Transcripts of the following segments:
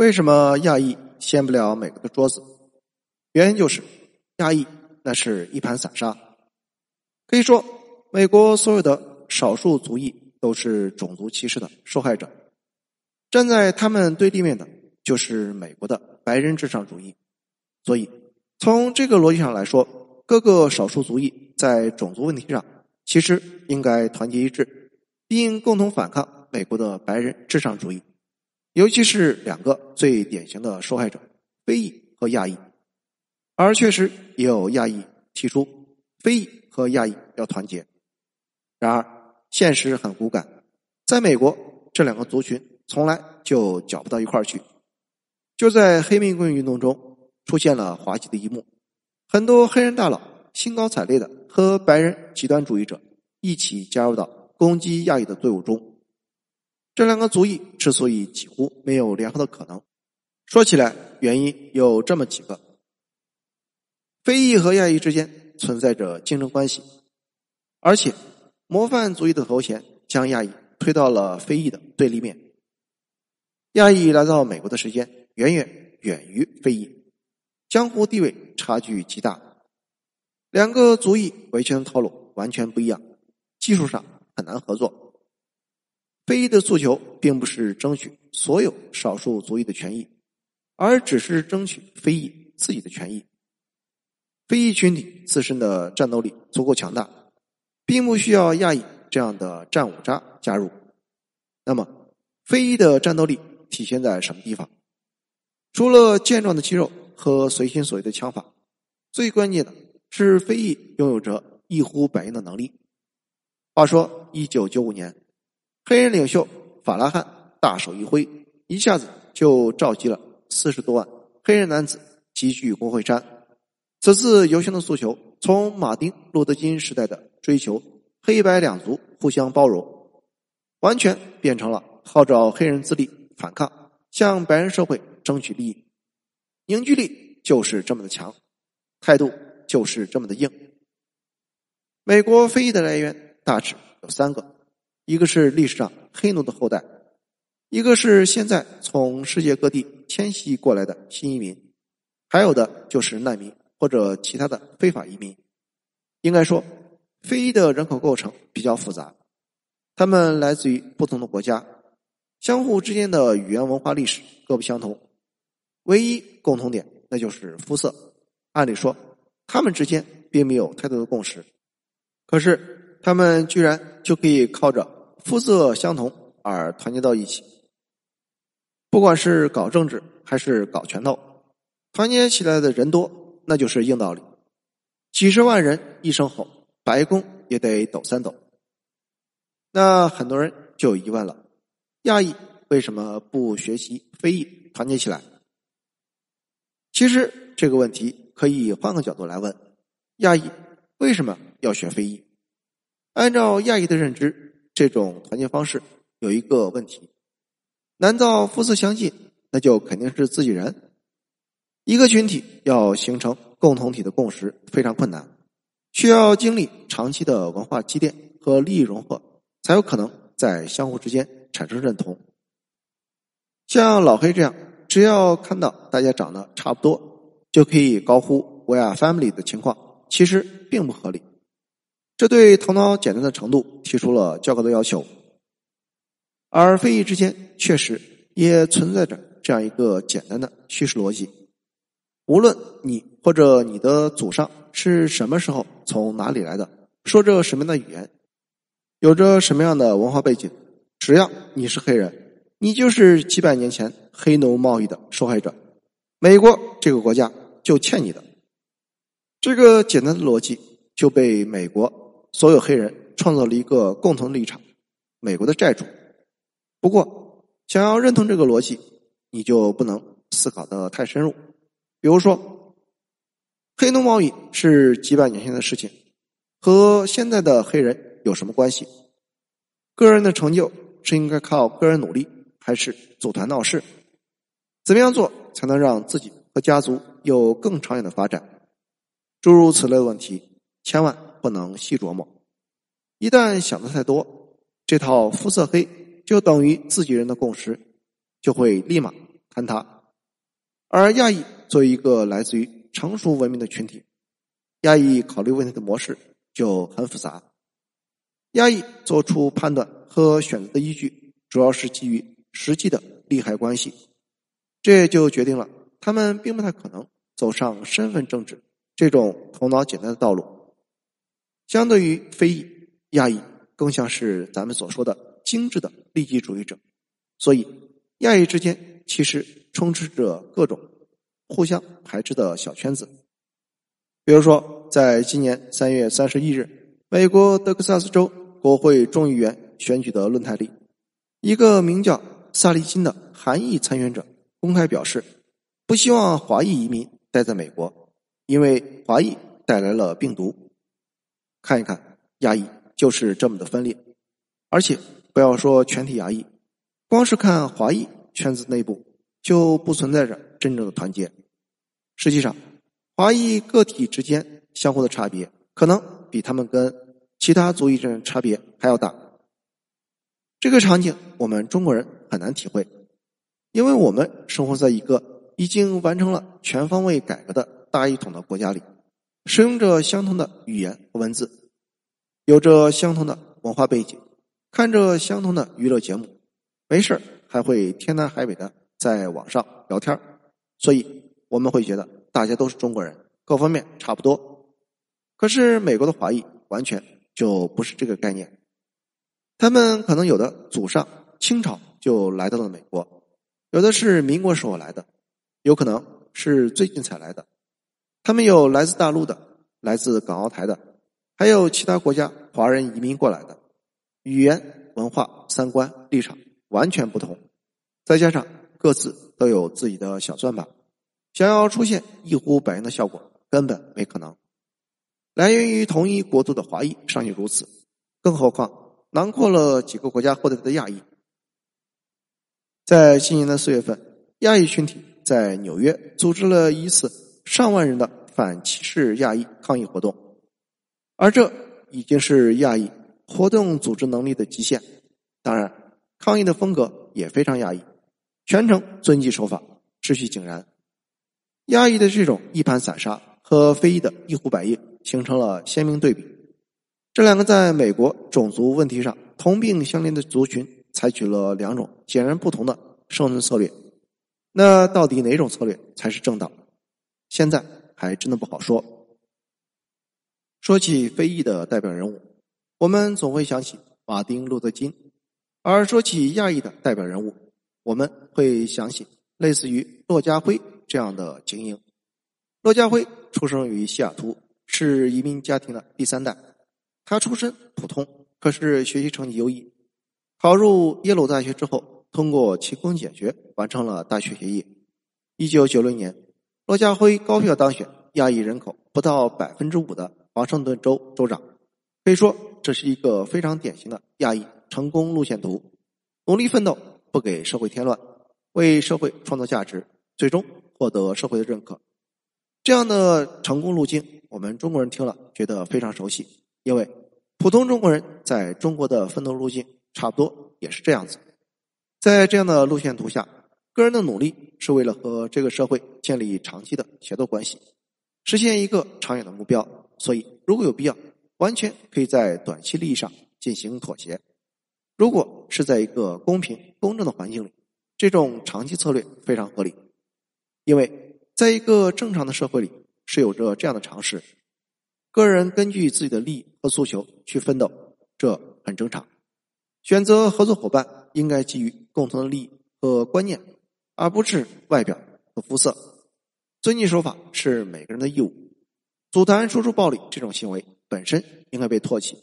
为什么亚裔掀不了美国的桌子？原因就是亚裔那是一盘散沙。可以说，美国所有的少数族裔都是种族歧视的受害者。站在他们对立面的就是美国的白人至上主义。所以，从这个逻辑上来说，各个少数族裔在种族问题上其实应该团结一致，并共同反抗美国的白人至上主义。尤其是两个最典型的受害者——非裔和亚裔。而确实也有亚裔提出，非裔。和亚裔要团结，然而现实很骨感，在美国这两个族群从来就搅不到一块儿去。就在黑命贵运动中出现了滑稽的一幕，很多黑人大佬兴高采烈的和白人极端主义者一起加入到攻击亚裔的队伍中。这两个族裔之所以几乎没有联合的可能，说起来原因有这么几个：非裔和亚裔之间。存在着竞争关系，而且模范族裔的头衔将亚裔推到了非裔的对立面。亚裔来到美国的时间远远远于非裔，江湖地位差距极大。两个族裔维权的套路完全不一样，技术上很难合作。非裔的诉求并不是争取所有少数族裔的权益，而只是争取非裔自己的权益。非裔群体自身的战斗力足够强大，并不需要亚裔这样的战五渣加入。那么，非裔的战斗力体现在什么地方？除了健壮的肌肉和随心所欲的枪法，最关键的是非裔拥有着一呼百应的能力。话说，一九九五年，黑人领袖法拉汉大手一挥，一下子就召集了四十多万黑人男子集聚国会山。此次游行的诉求，从马丁·路德·金时代的追求黑白两族互相包容，完全变成了号召黑人自立反抗，向白人社会争取利益。凝聚力就是这么的强，态度就是这么的硬。美国非议的来源大致有三个：一个是历史上黑奴的后代，一个是现在从世界各地迁徙过来的新移民，还有的就是难民。或者其他的非法移民，应该说，非裔的人口构成比较复杂，他们来自于不同的国家，相互之间的语言文化历史各不相同，唯一共同点那就是肤色。按理说，他们之间并没有太多的共识，可是他们居然就可以靠着肤色相同而团结到一起，不管是搞政治还是搞拳头，团结起来的人多。那就是硬道理，几十万人一声吼，白宫也得抖三抖。那很多人就有疑问了：亚裔为什么不学习非裔团结起来？其实这个问题可以换个角度来问：亚裔为什么要学非裔？按照亚裔的认知，这种团结方式有一个问题：难道肤色相近，那就肯定是自己人？一个群体要形成共同体的共识非常困难，需要经历长期的文化积淀和利益融合，才有可能在相互之间产生认同。像老黑这样，只要看到大家长得差不多，就可以高呼 “We are family” 的情况，其实并不合理。这对头脑简单的程度提出了较高的要求。而非裔之间确实也存在着这样一个简单的叙事逻辑。无论你或者你的祖上是什么时候从哪里来的，说着什么样的语言，有着什么样的文化背景，只要你是黑人，你就是几百年前黑奴贸易的受害者。美国这个国家就欠你的。这个简单的逻辑就被美国所有黑人创造了一个共同立场：美国的债主。不过，想要认同这个逻辑，你就不能思考的太深入。比如说，黑奴贸易是几百年前的事情，和现在的黑人有什么关系？个人的成就是应该靠个人努力，还是组团闹事？怎么样做才能让自己和家族有更长远的发展？诸如此类问题，千万不能细琢磨。一旦想的太多，这套肤色黑就等于自己人的共识，就会立马坍塌。而亚裔作为一个来自于成熟文明的群体，亚裔考虑问题的模式就很复杂。亚裔做出判断和选择的依据，主要是基于实际的利害关系，这就决定了他们并不太可能走上身份政治这种头脑简单的道路。相对于非裔，亚裔更像是咱们所说的精致的利己主义者，所以亚裔之间其实充斥着各种互相排斥的小圈子。比如说，在今年三月三十一日，美国德克萨斯州。国会众议员选举的论坛里，一个名叫萨利金的韩裔参选者公开表示，不希望华裔移民待在美国，因为华裔带来了病毒。看一看，亚裔就是这么的分裂，而且不要说全体亚裔，光是看华裔圈子内部就不存在着真正的团结。实际上，华裔个体之间相互的差别，可能比他们跟。其他族裔之间差别还要大，这个场景我们中国人很难体会，因为我们生活在一个已经完成了全方位改革的大一统的国家里，使用着相同的语言和文字，有着相同的文化背景，看着相同的娱乐节目，没事还会天南海北的在网上聊天所以我们会觉得大家都是中国人，各方面差不多。可是美国的华裔完全。就不是这个概念，他们可能有的祖上清朝就来到了美国，有的是民国时候来的，有可能是最近才来的。他们有来自大陆的，来自港澳台的，还有其他国家华人移民过来的，语言、文化、三观、立场完全不同，再加上各自都有自己的小算盘，想要出现一呼百应的效果，根本没可能。来源于同一国度的华裔尚且如此，更何况囊括了几个国家获得的亚裔。在今年的四月份，亚裔群体在纽约组织了一次上万人的反歧视亚裔抗议活动，而这已经是亚裔活动组织能力的极限。当然，抗议的风格也非常亚裔，全程遵纪守法，秩序井然。亚裔的这种一盘散沙和非裔的一呼百应。形成了鲜明对比，这两个在美国种族问题上同病相怜的族群，采取了两种截然不同的生存策略。那到底哪种策略才是正道？现在还真的不好说。说起非裔的代表人物，我们总会想起马丁·路德·金；而说起亚裔的代表人物，我们会想起类似于骆家辉这样的精英。骆家辉出生于西雅图。是移民家庭的第三代，他出身普通，可是学习成绩优异。考入耶鲁大学之后，通过勤工俭学完成了大学学业。一九九六年，罗家辉高票当选亚裔人口不到百分之五的华盛顿州州长，可以说这是一个非常典型的亚裔成功路线图：努力奋斗，不给社会添乱，为社会创造价值，最终获得社会的认可。这样的成功路径。我们中国人听了觉得非常熟悉，因为普通中国人在中国的奋斗路径差不多也是这样子。在这样的路线图下，个人的努力是为了和这个社会建立长期的协作关系，实现一个长远的目标。所以，如果有必要，完全可以在短期利益上进行妥协。如果是在一个公平公正的环境里，这种长期策略非常合理，因为在一个正常的社会里。是有着这样的常识：个人根据自己的利益和诉求去奋斗，这很正常。选择合作伙伴应该基于共同的利益和观念，而不是外表和肤色。遵纪守法是每个人的义务。组团输出暴力这种行为本身应该被唾弃。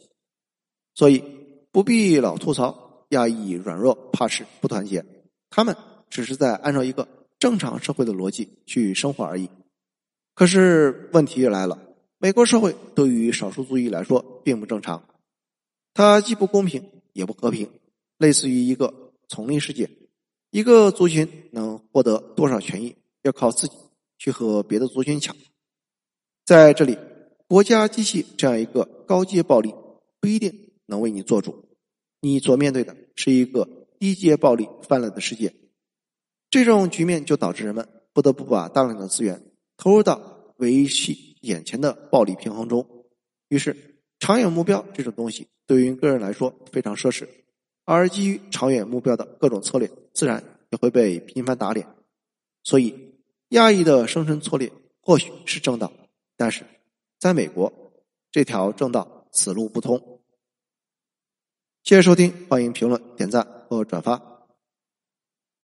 所以不必老吐槽亚裔软弱怕事不团结，他们只是在按照一个正常社会的逻辑去生活而已。可是问题来了，美国社会对于少数族裔来说并不正常，它既不公平也不和平，类似于一个丛林世界，一个族群能获得多少权益，要靠自己去和别的族群抢。在这里，国家机器这样一个高阶暴力不一定能为你做主，你所面对的是一个低阶暴力泛滥的世界。这种局面就导致人们不得不把大量的资源投入到维系眼前的暴力平衡中。于是，长远目标这种东西对于个人来说非常奢侈，而基于长远目标的各种策略，自然也会被频繁打脸。所以，亚裔的生存策略或许是正道，但是在美国，这条正道此路不通。谢谢收听，欢迎评论、点赞和转发。